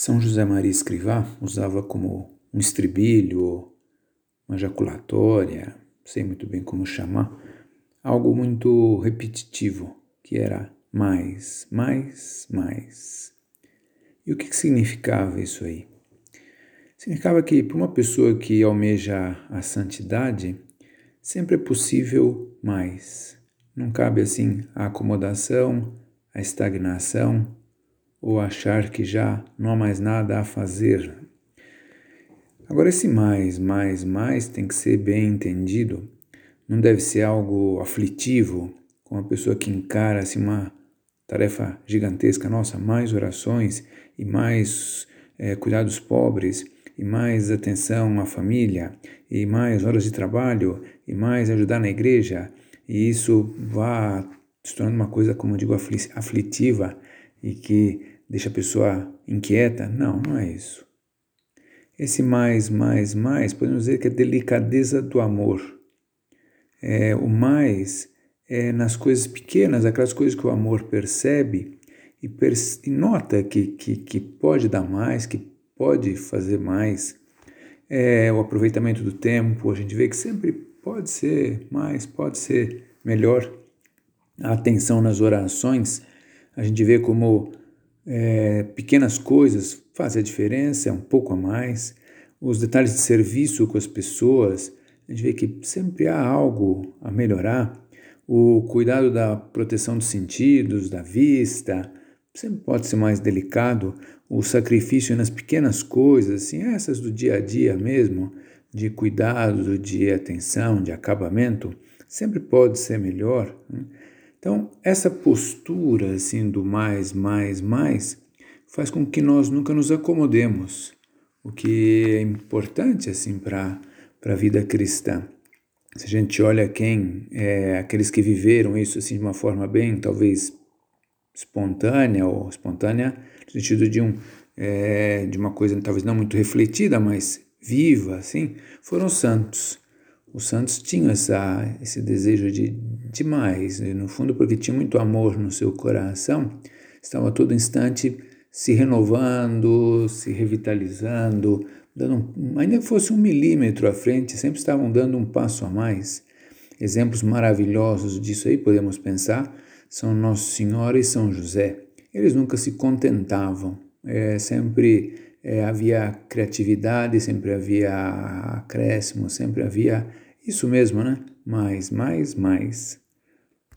São José Maria Escrivá usava como um estribilho, uma jaculatória, sei muito bem como chamar, algo muito repetitivo, que era mais, mais, mais. E o que, significava isso aí? Significava que para uma pessoa que almeja a santidade, sempre é possível mais. Não cabe assim a acomodação, a estagnação, ou achar que já não há mais nada a fazer. Agora, esse mais, mais, mais tem que ser bem entendido. Não deve ser algo aflitivo, com a pessoa que encara assim, uma tarefa gigantesca. Nossa, mais orações e mais é, cuidados pobres e mais atenção à família e mais horas de trabalho e mais ajudar na igreja. E isso vai se tornando uma coisa, como eu digo, aflitiva e que deixa a pessoa inquieta. Não, não é isso. Esse mais, mais, mais, podemos dizer que é delicadeza do amor. É, o mais é nas coisas pequenas, aquelas coisas que o amor percebe e, perce e nota que, que, que pode dar mais, que pode fazer mais. É, o aproveitamento do tempo, a gente vê que sempre pode ser mais, pode ser melhor. A atenção nas orações, a gente vê como é, pequenas coisas fazem a diferença, é um pouco a mais. Os detalhes de serviço com as pessoas, a gente vê que sempre há algo a melhorar. O cuidado da proteção dos sentidos, da vista, sempre pode ser mais delicado. O sacrifício nas pequenas coisas, assim, essas do dia a dia mesmo, de cuidado, de atenção, de acabamento, sempre pode ser melhor. Né? Então, essa postura assim do mais, mais, mais faz com que nós nunca nos acomodemos, o que é importante assim para a vida cristã. Se a gente olha quem, é, aqueles que viveram isso assim de uma forma bem, talvez espontânea ou espontânea no sentido de um é, de uma coisa talvez não muito refletida, mas viva, assim, foram santos. Os santos tinham essa, esse desejo de, de mais, no fundo, porque tinha muito amor no seu coração, estava a todo instante se renovando, se revitalizando, dando, ainda que fosse um milímetro à frente, sempre estavam dando um passo a mais. Exemplos maravilhosos disso aí, podemos pensar, são Nosso Senhor e São José. Eles nunca se contentavam, é, sempre é, havia criatividade, sempre havia acréscimo, sempre havia isso mesmo, né? Mais, mais, mais.